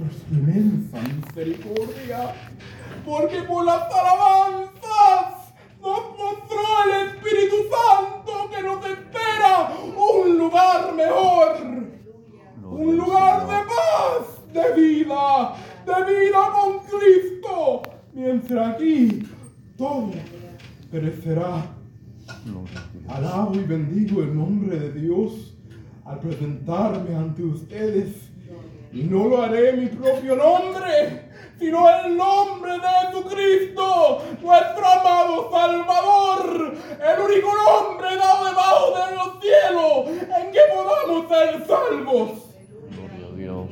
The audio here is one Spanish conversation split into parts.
por su inmensa misericordia, porque por las alabanzas nos mostró el Espíritu Santo que nos espera un lugar mejor, un lugar de paz, de vida, de vida con Cristo, mientras aquí todo perecerá. Alabo y bendigo el nombre de Dios al presentarme ante ustedes. Y no lo haré en mi propio nombre, sino en el nombre de Jesucristo, nuestro amado Salvador, el único nombre dado debajo de los cielos en que podamos ser salvos.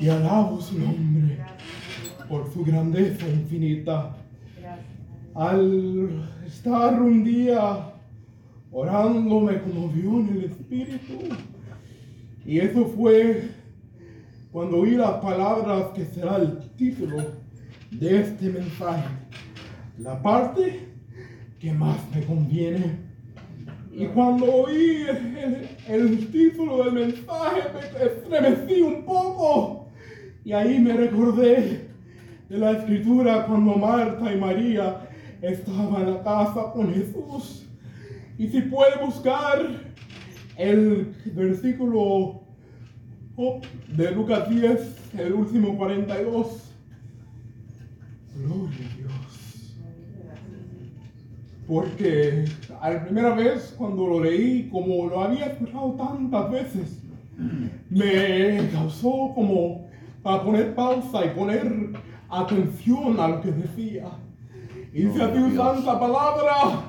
Y alabo su nombre por su grandeza infinita. Al estar un día orando me conmovió en el espíritu. Y eso fue cuando oí las palabras que será el título de este mensaje. La parte que más me conviene. Y cuando oí el, título del mensaje me estremecí un poco. Y ahí me recordé de la escritura cuando Marta y María estaban en la casa con Jesús. Y si puede buscar el versículo de Lucas 10, el último 42. Gloria a Dios. Porque a la primera vez cuando lo leí, como lo había escuchado tantas veces, me causó como para poner pausa y poner atención a lo que decía. Y dice así santa palabra,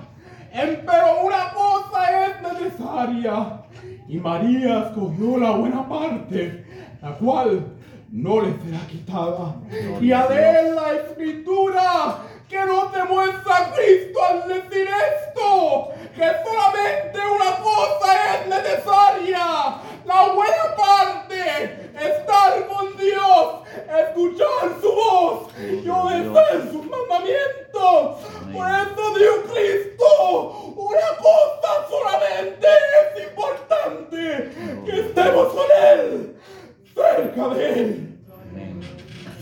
pero una cosa es necesaria. Y María escogió la buena parte, la cual no le será quitada. Y a leer la escritura que no te muestra a Cristo al decir esto, que solamente una cosa es necesaria, la buena parte, estar con Dios, escuchar su voz. Y obedecer sus mandamientos. Por eso Dios Cristo, una cosa solamente es importante, que estemos con Él, cerca de Él.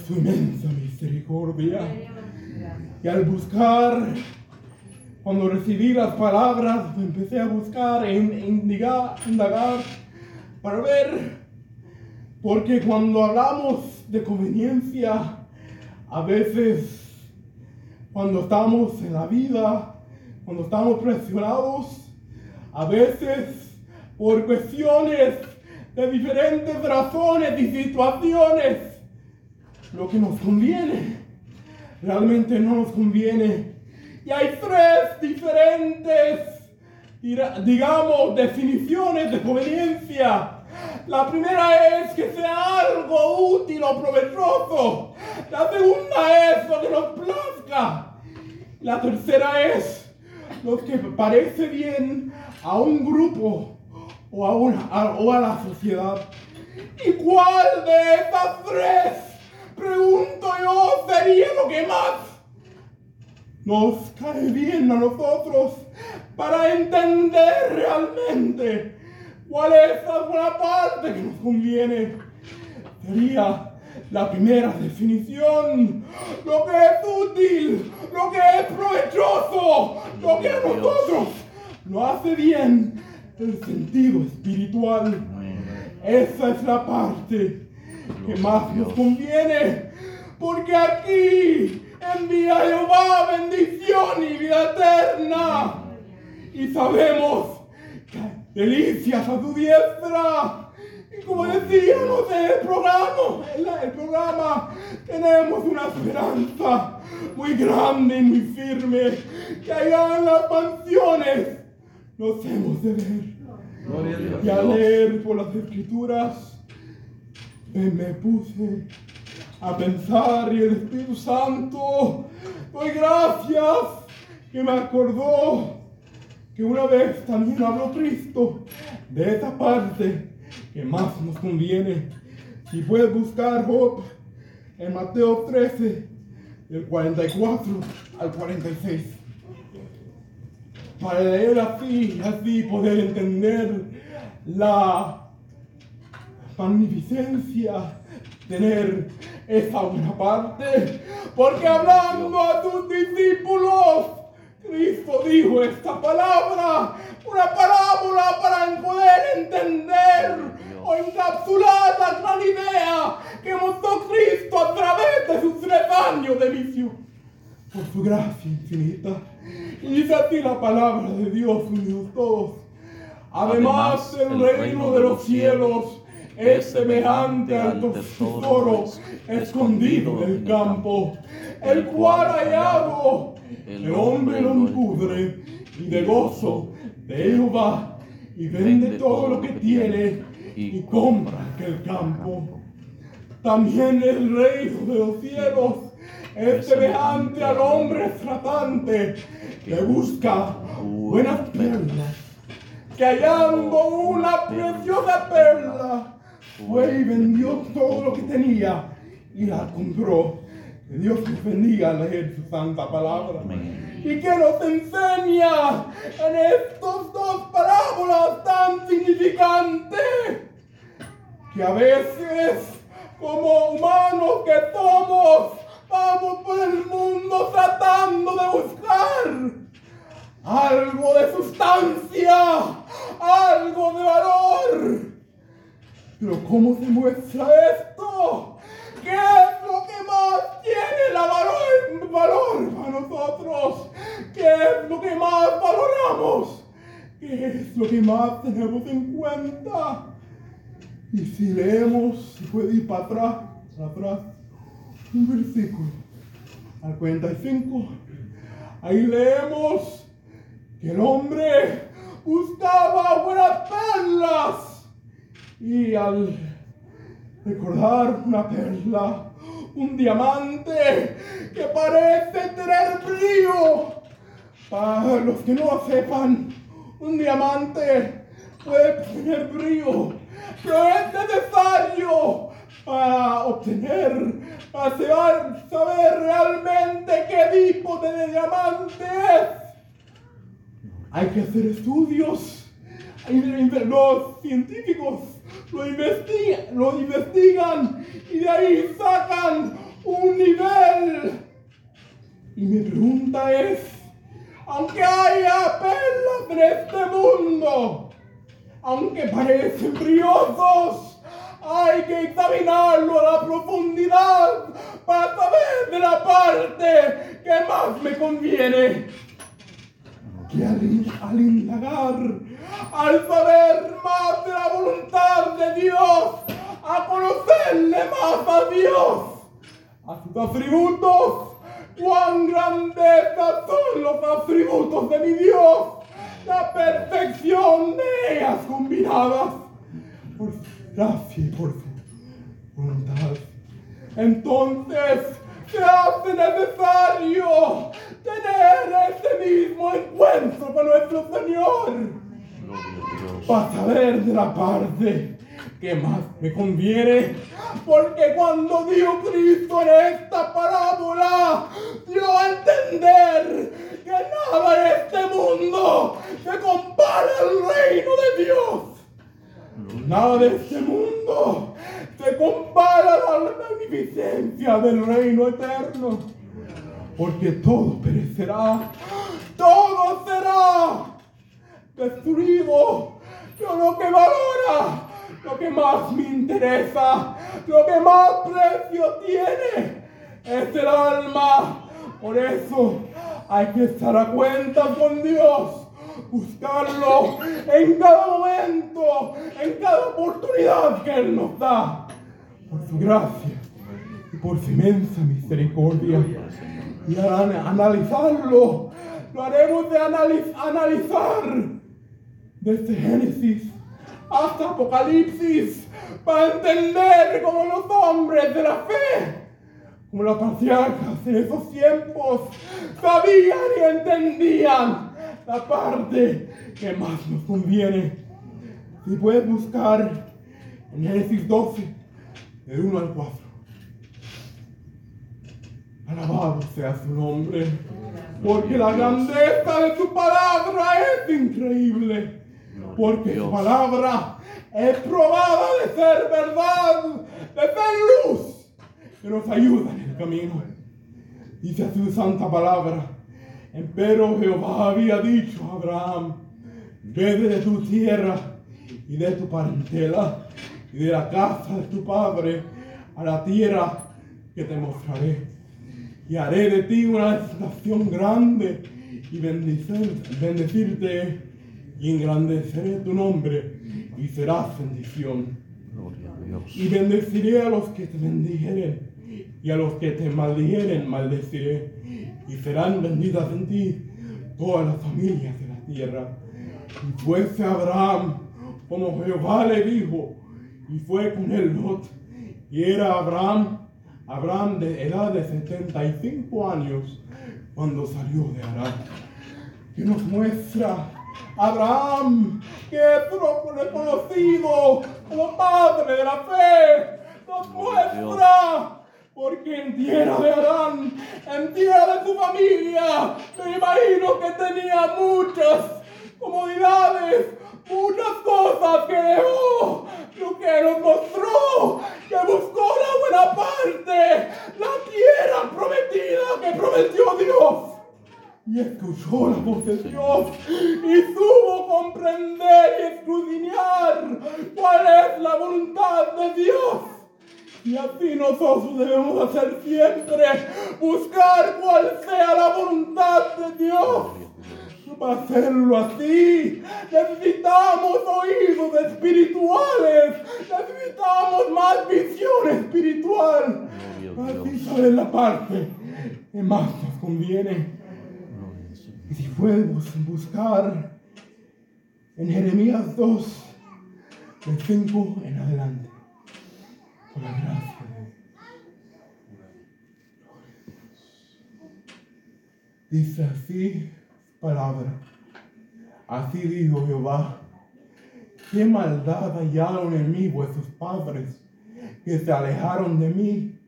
Su inmensa misericordia. Y al buscar, cuando recibí las palabras, empecé a buscar e indagar, indagar para ver, porque cuando hablamos de conveniencia, a veces, cuando estamos en la vida, cuando estamos presionados, a veces por cuestiones de diferentes razones y situaciones, lo que nos conviene realmente no nos conviene. Y hay tres diferentes, digamos, definiciones de conveniencia. La primera es que sea algo útil o provechoso. La segunda es lo que nos plazca. La tercera es lo que parece bien a un grupo o a, una, o a la sociedad. ¿Y cuál de estas tres pregunto yo, sería lo que más nos cae bien a nosotros para entender realmente cuál es la buena parte que nos conviene. Sería la primera definición, lo que es útil, lo que es provechoso, lo que a nosotros lo hace bien, el sentido espiritual. Esa es la parte que más nos conviene, porque aquí envía Jehová bendición y vida eterna. Y sabemos delicias a tu diestra. Y como decíamos en el programa, en el programa, tenemos una esperanza muy grande y muy firme, que allá en las mansiones nos hemos de ver. Y a leer por las escrituras me puse a pensar y el Espíritu Santo, doy gracias que me acordó que una vez también habló Cristo de esta parte que más nos conviene. Si puedes buscar Job en Mateo 13, del 44 al 46. Para leer así, así poder entender la magnificencia, tener esa buena parte, porque hablando a tus discípulos, Cristo dijo esta palabra, una parábola para poder entender o encapsular la gran idea que mostró Cristo a través de sus tres años de misión. Por su gracia infinita. Y dice así la palabra de Dios, unidos todos. Además, el reino de los cielos es semejante al tesoro escondido en el campo, el cual hallado el hombre lo pudre y de gozo de Jehová y vende todo lo que tiene y compra aquel campo. También el reino de los cielos es semejante al hombre tratante que busca buenas perlas, que hallando una preciosa perla, fue y vendió todo lo que tenía y la compró. Que Dios nos bendiga al leer su santa palabra. Y que nos enseña en estos dos parábolas tan significantes que a veces como humanos que somos vamos por el mundo tratando de buscar algo de sustancia, algo de valor. Pero ¿cómo se muestra esto? ¿Qué es lo que más tiene la valor, para nosotros? ¿Qué es lo que más valoramos? ¿Qué es lo que más tenemos en cuenta? Y si leemos, si puede ir para atrás, atrás, un versículo, al 45, ahí leemos que el hombre buscaba buenas perlas y al recordar una perla, un diamante que parece tener brillo, para los que no sepan, un diamante puede tener brillo pero es necesario para obtener, para saber, realmente qué tipo de diamante es. Hay que hacer estudios. Los científicos lo investigan, lo investigan y de ahí sacan un nivel. Y mi pregunta es, aunque haya perlas en este mundo, aunque parecen briosos, hay que examinarlo a la profundidad para saber de la parte que más me conviene. Que al, indagar, al saber más de la voluntad de Dios, a conocerle más a Dios, a sus atributos, cuán grandezas son los atributos de mi Dios. La perfección de ellas combinadas. Por gracia y por voluntad. Entonces se hace necesario tener este mismo encuentro con nuestro Señor para saber de la parte que más me conviene. Porque cuando dio Cristo en esta parábola, dio a entender que nada en este mundo se compara al reino de Dios. Nada de este mundo se compara a la magnificencia del reino eterno. Porque todo perecerá, todo será destruido. Pero lo que valora, lo que más me interesa, lo que más precio tiene, es el alma. Por eso hay que estar a cuenta con Dios, buscarlo en cada momento, en cada oportunidad que Él nos da, por su gracia y por su inmensa misericordia. Y al analizarlo, lo haremos de analizar desde Génesis hasta Apocalipsis para entender como los hombres de la fe como los patriarcas en esos tiempos sabían y entendían la parte que más nos conviene. Si puedes buscar en Génesis 12, del 1 al 4. Alabado sea su nombre, porque la grandeza de su palabra es increíble, porque su palabra es probada de ser verdad, de ser luz que nos ayuda en el camino. Dice su santa palabra. Empero Jehová había dicho a Abraham, vete de tu tierra y de tu parentela y de la casa de tu padre a la tierra que te mostraré. Y haré de ti una nación grande y bendecirte y engrandeceré tu nombre y serás bendición. Y bendeciré a los que te bendijeren y a los que te maldijeren maldeciré y serán benditas en ti todas las familias de la tierra. Y fuese Abraham como Jehová le dijo y fue con él Lot y era Abraham Abraham de edad de 75 años cuando salió de Arán que nos muestra Abraham, que es reconocido como padre de la fe, nos muestra porque en tierra de Arán, en tierra de tu familia, me imagino que tenía muchas comodidades, muchas cosas que dejó, lo que nos mostró, que buscó la buena parte, la tierra prometida que prometió Dios y escuchó la voz de Dios y supo comprender y escudriñar cuál es la voluntad de Dios. Y así nosotros debemos hacer siempre, buscar cuál sea la voluntad de Dios. Para hacerlo así, necesitamos oídos espirituales, necesitamos más visión espiritual. Así saber la parte que más nos conviene. Y si podemos buscar en Jeremías 2, del 5 en adelante, por la gracia de Dice así palabra. Así dijo Jehová. Qué maldad hallaron en mí vuestros padres, que se alejaron de mí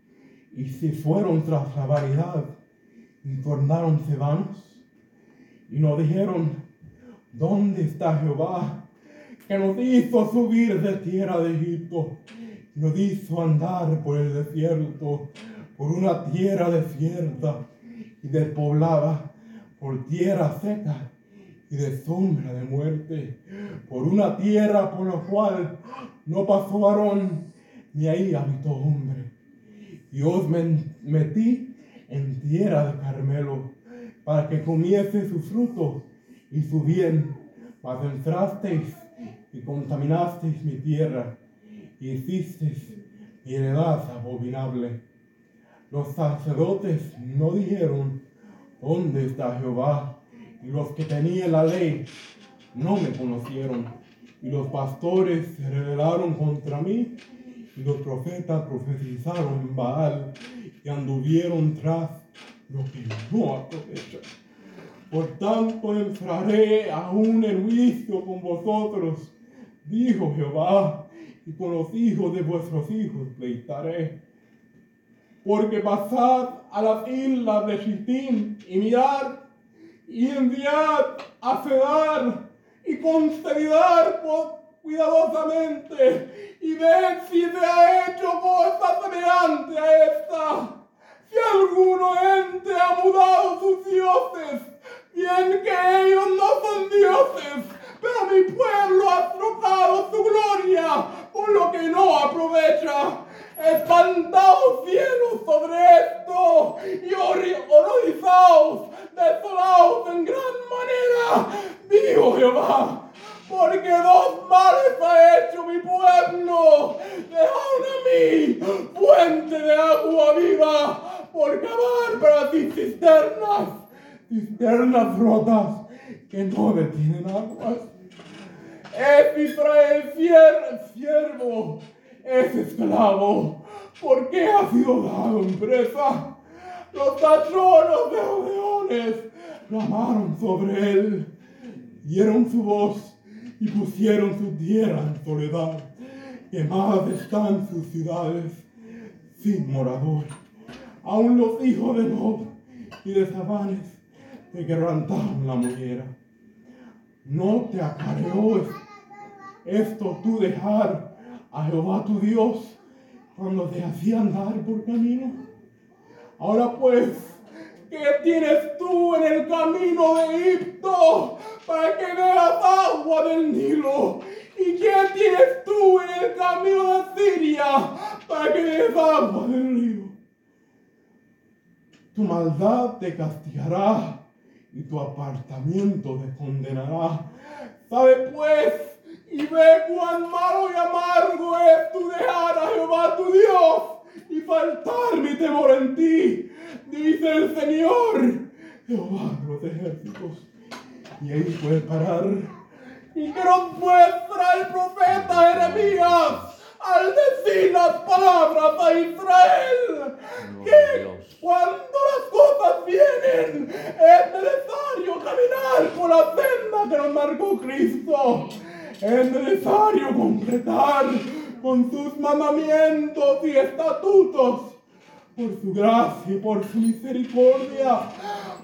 y se fueron tras la variedad y tornaronse vanos y nos dijeron, ¿dónde está Jehová? Que nos hizo subir de tierra de Egipto, nos hizo andar por el desierto, por una tierra desierta y despoblada, por tierra seca y de sombra de muerte, por una tierra por la cual no pasó varón, ni ahí habitó hombre. Y os metí en tierra de Carmelo para que comiese su fruto y su bien, mas entrasteis y contaminasteis mi tierra y hicisteis mi heredad abominable. Los sacerdotes no dijeron, ¿dónde está Jehová? Y los que tenían la ley no me conocieron. Y los pastores se rebelaron contra mí. Y los profetas profetizaron en Baal y anduvieron tras lo que no aprovecha. Por tanto entraré aún en juicio con vosotros, dijo Jehová, y con los hijos de vuestros hijos pleitaré. Porque pasad a las islas de Shittim y mirad, y enviad a Cedar y considerar cuidadosamente, y ved si se ha hecho cosa semejante a esta si alguno ente ha mudado sus dioses, bien que ellos no son dioses, pero mi pueblo ha trocado su gloria por lo que no aprovecha. Espantaos cielos sobre esto y horrorizaos, desolaos en gran manera, dijo Jehová. Porque dos males ha hecho mi pueblo. Dejaron a mí fuente de agua viva por cavar para ti cisternas, cisternas rotas que no detienen aguas. Es Israel siervo, es esclavo, porque ha sido dado en presa. Los tachones de leones clamaron sobre él, dieron su voz y pusieron su tierra en soledad. Quemadas están sus ciudades sin morador aún los hijos de Nob y de Sabanes te quebrantaron la mollera. No te acareó esto tú dejar a Jehová tu Dios, cuando te hacía andar por camino. Ahora pues, ¿qué tienes tú en el camino de Egipto para que veas agua del Nilo? ¿Y qué tienes tú en el camino de Siria para que veas agua del río? Tu maldad te castigará y tu apartamiento te condenará. Sabe pues y ve cuán malo y amargo es tu dejar a Jehová tu Dios y faltar mi temor en ti, dice el Señor, Jehová de los ejércitos. Y ahí puede parar. Y que nos muestra el profeta Jeremías al decir las palabras a Israel que cuando las cosas vienen es necesario caminar por la senda que nos marcó Cristo. Es necesario completar con sus mandamientos y estatutos por su gracia y por su misericordia.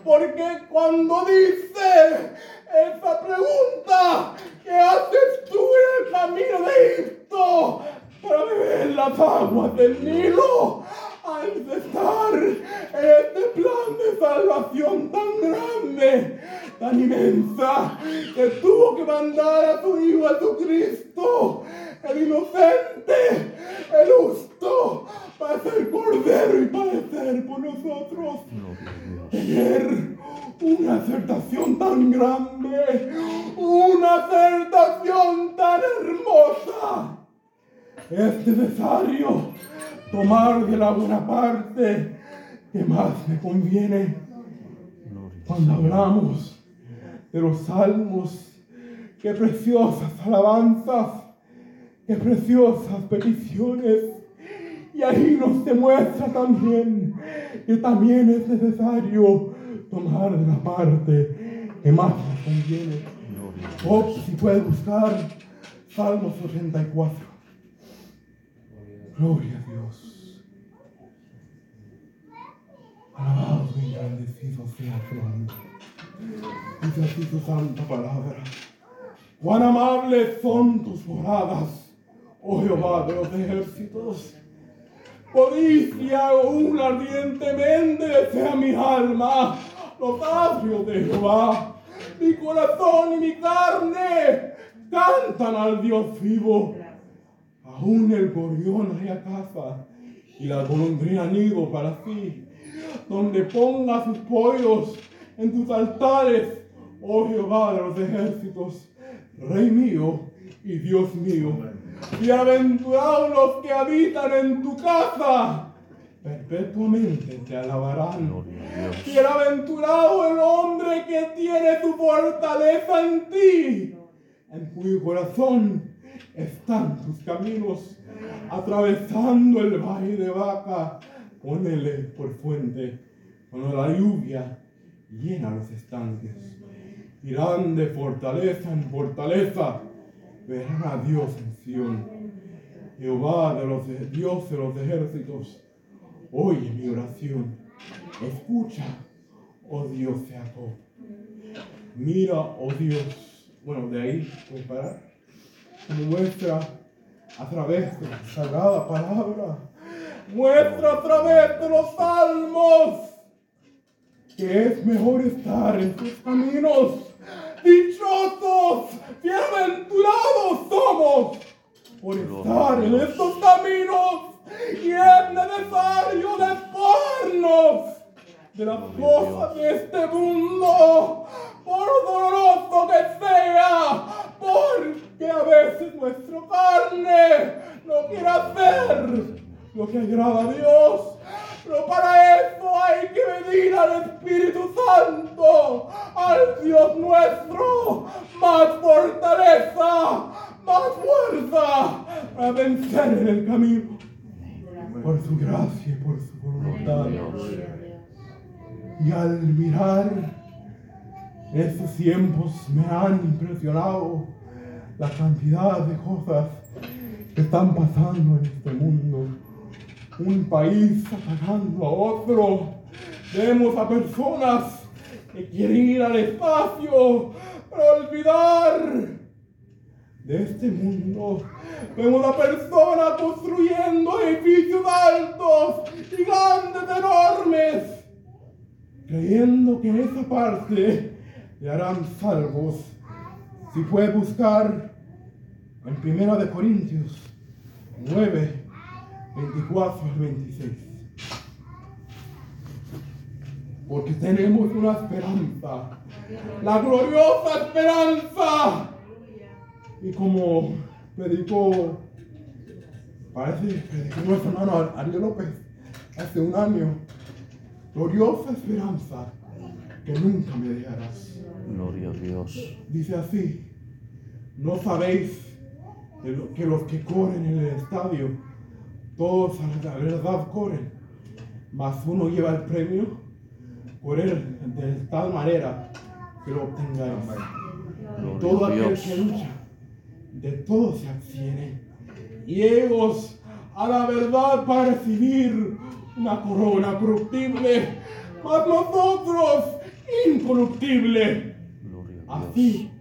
Porque cuando dice esa pregunta, ¿qué haces tú en el camino de Egipto para beber las aguas del Nilo? Al estar este plan de salvación tan grande, tan inmensa, que tuvo que mandar a su Hijo Jesucristo, el inocente, el justo, para ser cordero y padecer por nosotros. Tener una acertación tan grande, una acertación tan hermosa. Es necesario tomar de la buena parte que más me conviene. Cuando hablamos de los salmos, qué preciosas alabanzas, qué preciosas peticiones. Y ahí nos demuestra también que también es necesario tomar de la parte que más nos conviene. Oh, si puede buscar Salmos 84. Gloria a Dios. Alabado y engrandecido sea tu nombre. Dice tu santa palabra. Cuán amables son tus moradas, oh Jehová de los ejércitos. Codicia aún ardientemente desea mi alma los atrios de Jehová. Mi corazón y mi carne cantan al Dios vivo. Aún el gorrión a casa y la golondrina nido para sí, donde ponga sus pollos en tus altares, oh Jehová de los ejércitos, Rey mío y Dios mío. Bienaventurados los que habitan en tu casa, perpetuamente te alabarán. Bienaventurado el hombre que tiene tu fortaleza en ti, en cuyo corazón están tus caminos, atravesando el valle de vaca, ponele por fuente, cuando la lluvia llena los estanques. Irán de fortaleza en fortaleza, verán a Dios en Sion. Jehová de los Dios de los ejércitos, oye mi oración, escucha, oh Dios de Jacob. Mira, oh Dios, bueno, de ahí voy parar muestra a través de la sagrada palabra, muestra a través de los salmos que es mejor estar en tus caminos. Dichosos, bienaventurados somos por estar en estos caminos y es necesario despojarnos de las cosas de este mundo, por doloroso que sea, a veces nuestra carne no quiere hacer lo que agrada a Dios. Pero para eso hay que venir al Espíritu Santo, al Dios nuestro, más fortaleza, más fuerza para vencer en el camino. Por su gracia y por su voluntad. Y al mirar estos tiempos me han impresionado la cantidad de cosas que están pasando en este mundo. Un país atacando a otro. Vemos a personas que quieren ir al espacio para olvidar de este mundo. Vemos a personas construyendo edificios altos, gigantes, enormes, creyendo que en esa parte le harán salvos. Si puede buscar en Primera de Corintios 9, 24 al 26. Porque tenemos una esperanza, la gloriosa esperanza. Y como predicó, parece que predicó nuestro hermano Ariel López hace un año, gloriosa esperanza que nunca me dejarás. Gloria a Dios. Dice así, no sabéis que los que corren en el estadio, todos a la verdad corren, mas uno lleva el premio correr de tal manera que lo obtengáis. Todo aquel que lucha, de todo se abstiene. Y ellos a la verdad para recibir una corona corruptible, mas nosotros incorruptible. Así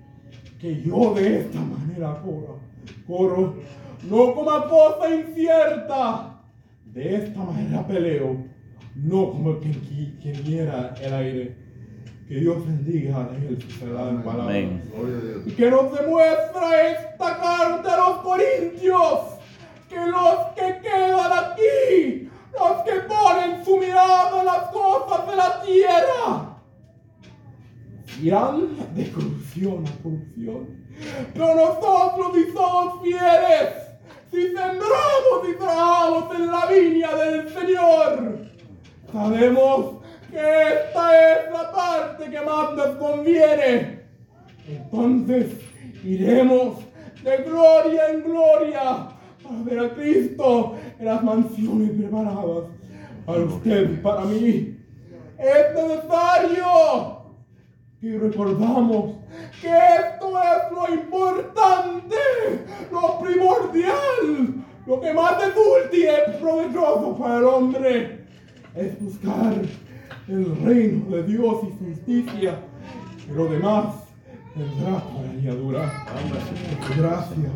que yo de esta manera corro, corro, no como cosa incierta, de esta manera peleo, no como quien, quien quiera el aire. Que Dios bendiga a él palabra. Y que nos demuestra esta carta a los corintios que los que quedan aquí, los que ponen su mirada en las cosas de la tierra, irán de corrupción a corrupción. Pero nosotros si somos fieles, si sembramos y trabajamos en la viña del Señor, sabemos que esta es la parte que más nos conviene. Entonces iremos de gloria en gloria para ver a Cristo en las mansiones preparadas para usted y para mí. Es necesario y recordamos que esto es lo importante, lo primordial, lo que más útil y es provechoso para el hombre, es buscar el reino de Dios y su justicia, y lo demás vendrá por añadidura, por su gracia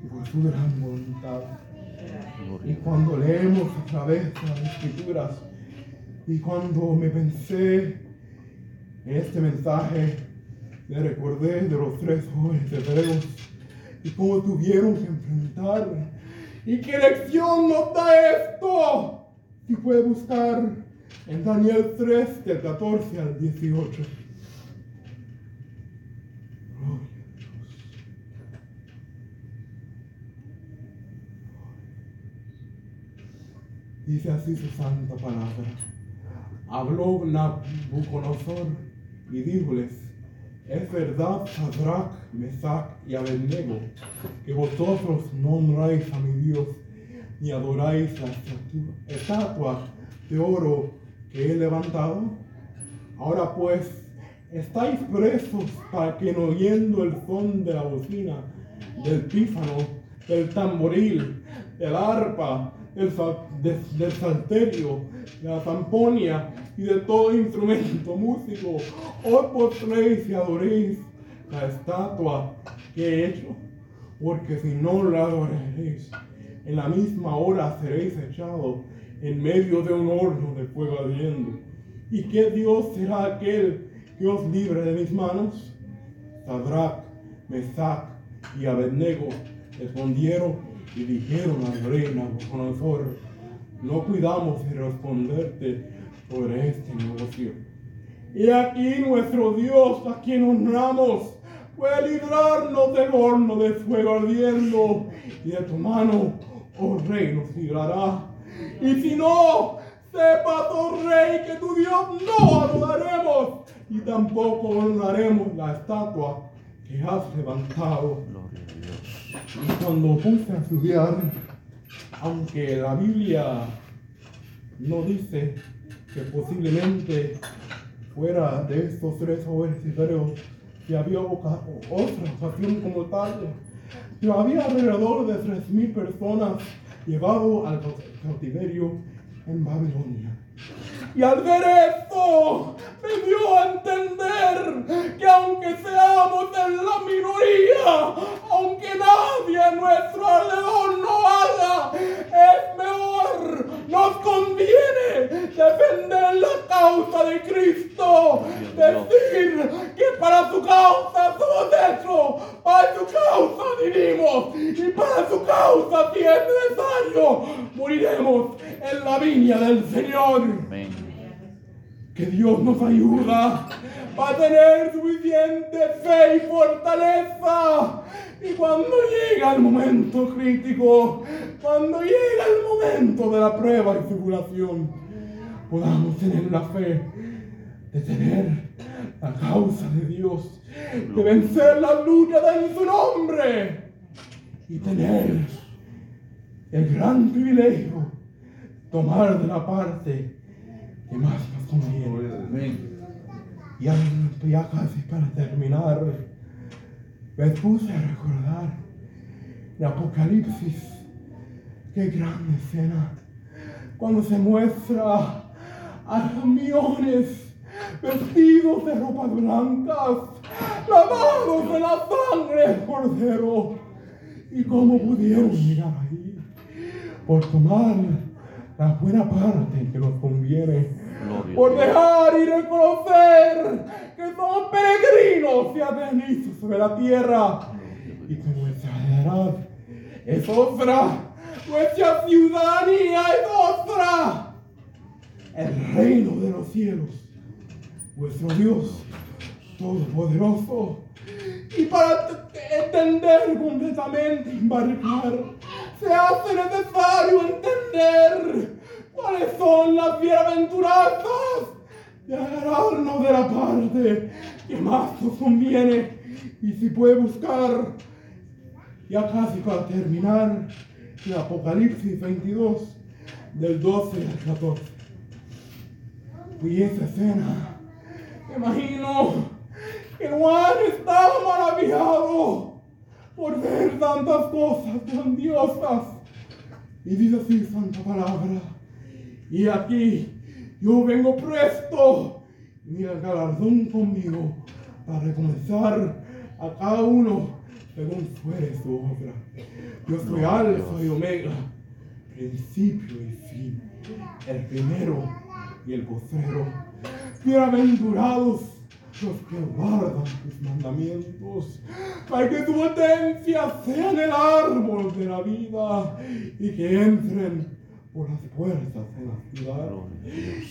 y por su gran voluntad. Y cuando leemos a través de las escrituras, y cuando me pensé en este mensaje le recordé de los tres jóvenes hebreos y cómo tuvieron que enfrentar. ¿Y qué lección nos da esto? Si puede buscar en Daniel 3, del 14 al 18. Dice así su santa palabra. Habló Nabucodonosor y díjoles, es verdad, Sadrach, Mesach y Abednego, que vosotros no honráis a mi Dios, ni adoráis la estatua de oro que he levantado. Ahora pues, estáis presos para que no oyendo el son de la bocina, del pífano, del tamboril, del arpa, del, del salterio, de la zamponia y de todo instrumento músico, os postréis y adoréis la estatua que he hecho, porque si no la adoraréis, en la misma hora seréis echados en medio de un horno de fuego ardiendo. ¿Y qué Dios será aquel que os libre de mis manos? Sadrach, Mesach y Abednego respondieron y dijeron al rey Nabucodonosor, no cuidamos de responderte este negocio. Y aquí nuestro Dios, a quien honramos, puede librarnos del horno de fuego ardiendo, y de tu mano, oh rey, nos librará. Y si no, sepas, oh rey, que tu Dios no adoraremos, y tampoco honraremos la estatua que has levantado. Y cuando puse a estudiar, aunque la Biblia no dice que posiblemente fuera de estos tres hebreos que había otra ocasión como tal, pero había alrededor de tres mil personas llevado al cautiverio en Babilonia. Y al ver esto, me dio a entender que aunque seamos en la minoría, aunque nadie a nuestro alrededor no haga, es mejor, nos conviene defender la causa de Cristo, decir que para su causa somos hechos, para su causa vivimos y para su causa si es necesario moriremos en la viña del Señor. Que Dios nos ayuda a tener suficiente fe y fortaleza. Y cuando llega el momento crítico, cuando llega el momento de la prueba y tribulación, podamos tener la fe de tener la causa de Dios, de vencer la lucha en su nombre y tener el gran privilegio tomar de la parte que más nos conviene. Ya, ya casi para terminar, me puse a recordar el Apocalipsis. Qué gran escena. Cuando se muestra a camiones vestidos de ropas blancas, lavados de la sangre del cordero. ¿Y cómo pudieron llegar ahí? Por tomar la buena parte que nos conviene por dejar y reconocer que somos peregrinos y advenizos sobre la tierra. Y que nuestra edad es otra, nuestra ciudadanía es otra, el reino de los cielos, vuestro Dios todopoderoso. Y para entender completamente, embarcar, se hace necesario entender ¿Cuáles son las bienaventuranzas? De agarrarnos de la parte que más nos conviene. Y si puede buscar, ya casi para terminar, el Apocalipsis 22, del 12 al 14. Y esa escena, me imagino que Juan estaba maravillado por ver tantas cosas grandiosas. Y dice así, Santa Palabra. Y aquí yo vengo presto. Mira el galardón conmigo para recompensar a cada uno según fuere su obra. Yo soy Alfa y Omega, principio y fin, el primero y el postrero. Bienaventurados los que guardan tus mandamientos, para que tu potencia sea en el árbol de la vida y que entren por las puertas de la ciudad.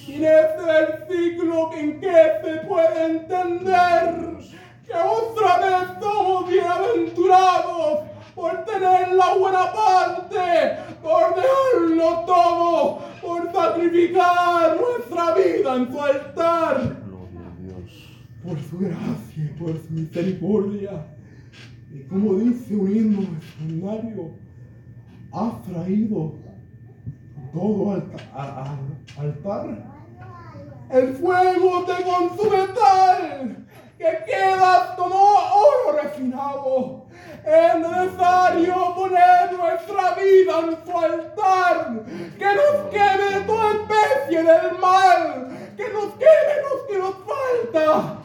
Y en este versículo en que se puede entender que otra vez somos bienaventurados por tener la buena parte, por dejarlo todo, por sacrificar nuestra vida en su altar. Por su gracia y por su misericordia. Y como dice un himno extraordinario, ha traído todo altar, altar. El fuego te consume tal que quedas como oro refinado. Es necesario poner nuestra vida en su altar, que nos queme toda especie del mal, que nos queme lo que nos falta,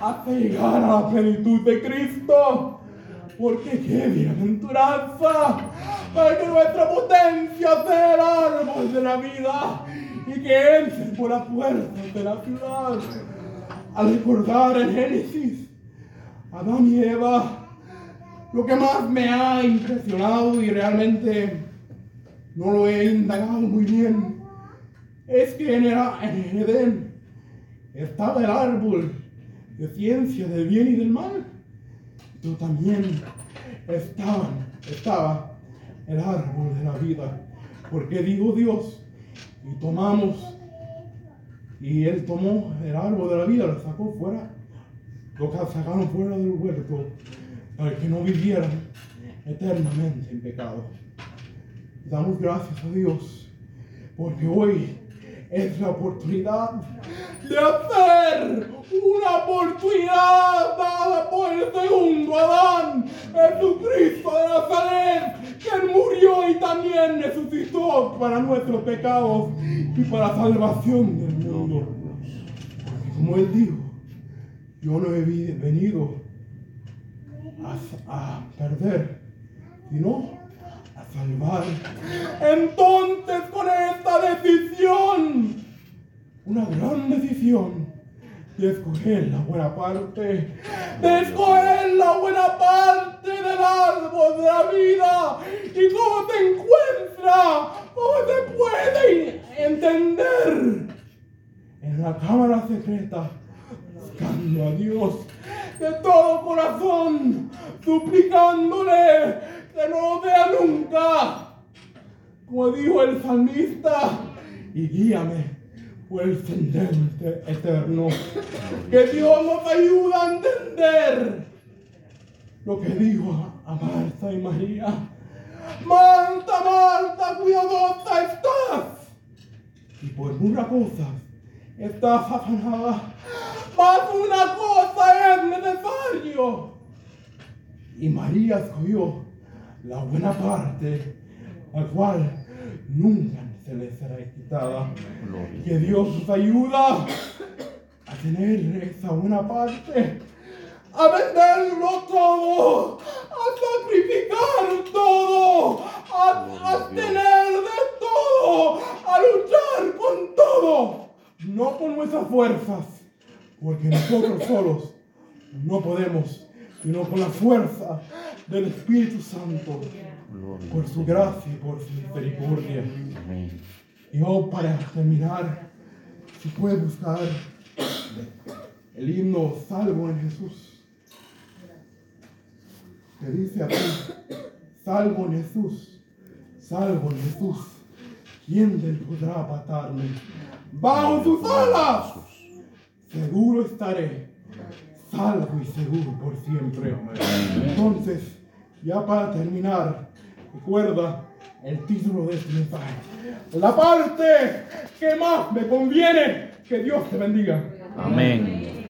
hasta llegar a la plenitud de Cristo. Porque qué bienaventuranza que nuestra potencia sea el árbol de la vida y que entren por la puerta de la ciudad. Al recordar en Génesis, Adán y Eva, lo que más me ha impresionado y realmente no lo he indagado muy bien, es que en, en Edén estaba el árbol de ciencia del bien y del mal, pero también estaban, estaba el árbol de la vida. Porque digo Dios, y tomamos, y Él tomó el árbol de la vida, lo sacó fuera, lo sacaron fuera del huerto, para que no vivieran eternamente en pecado. Damos gracias a Dios, porque hoy es la oportunidad de hacer una oportunidad dada por el segundo Adán, Jesucristo de Nazaret, que murió y también resucitó para nuestros pecados y para salvación del mundo. Porque como Él dijo, yo no he venido a, a perder, sino a salvar. Entonces con esta decisión, una gran decisión, de escoger la buena parte, de escoger la buena parte del árbol de la vida. Y cómo se encuentra, cómo se puede entender en la cámara secreta, buscando a Dios de todo corazón, suplicándole que no lo vea nunca, como dijo el salmista, y guíame por el sendero eterno. Que Dios nos ayude a entender lo que dijo a Marta y María. Marta, Marta, cuidadosa estás. Y por una cosa estás afanada. Más una cosa es necesario. Y María escogió la buena parte, la cual nunca se le será quitada. Que Dios nos ayuda a tener esa buena parte, a venderlo todo, a sacrificar todo, a, tener de todo, a luchar con todo, no con nuestras fuerzas, porque nosotros solos no podemos, sino con la fuerza del Espíritu Santo por su gracia y por su misericordia. Y oh, para terminar, si puede buscar el himno Salvo en Jesús. Que dice así, salvo en Jesús, salvo en Jesús. ¿Quién podrá apartarme? Bajo sus alas, seguro estaré, salvo y seguro por siempre. Entonces, ya para terminar, Recuerda el título de este mensaje. La parte que más me conviene. Que Dios te bendiga. Amén.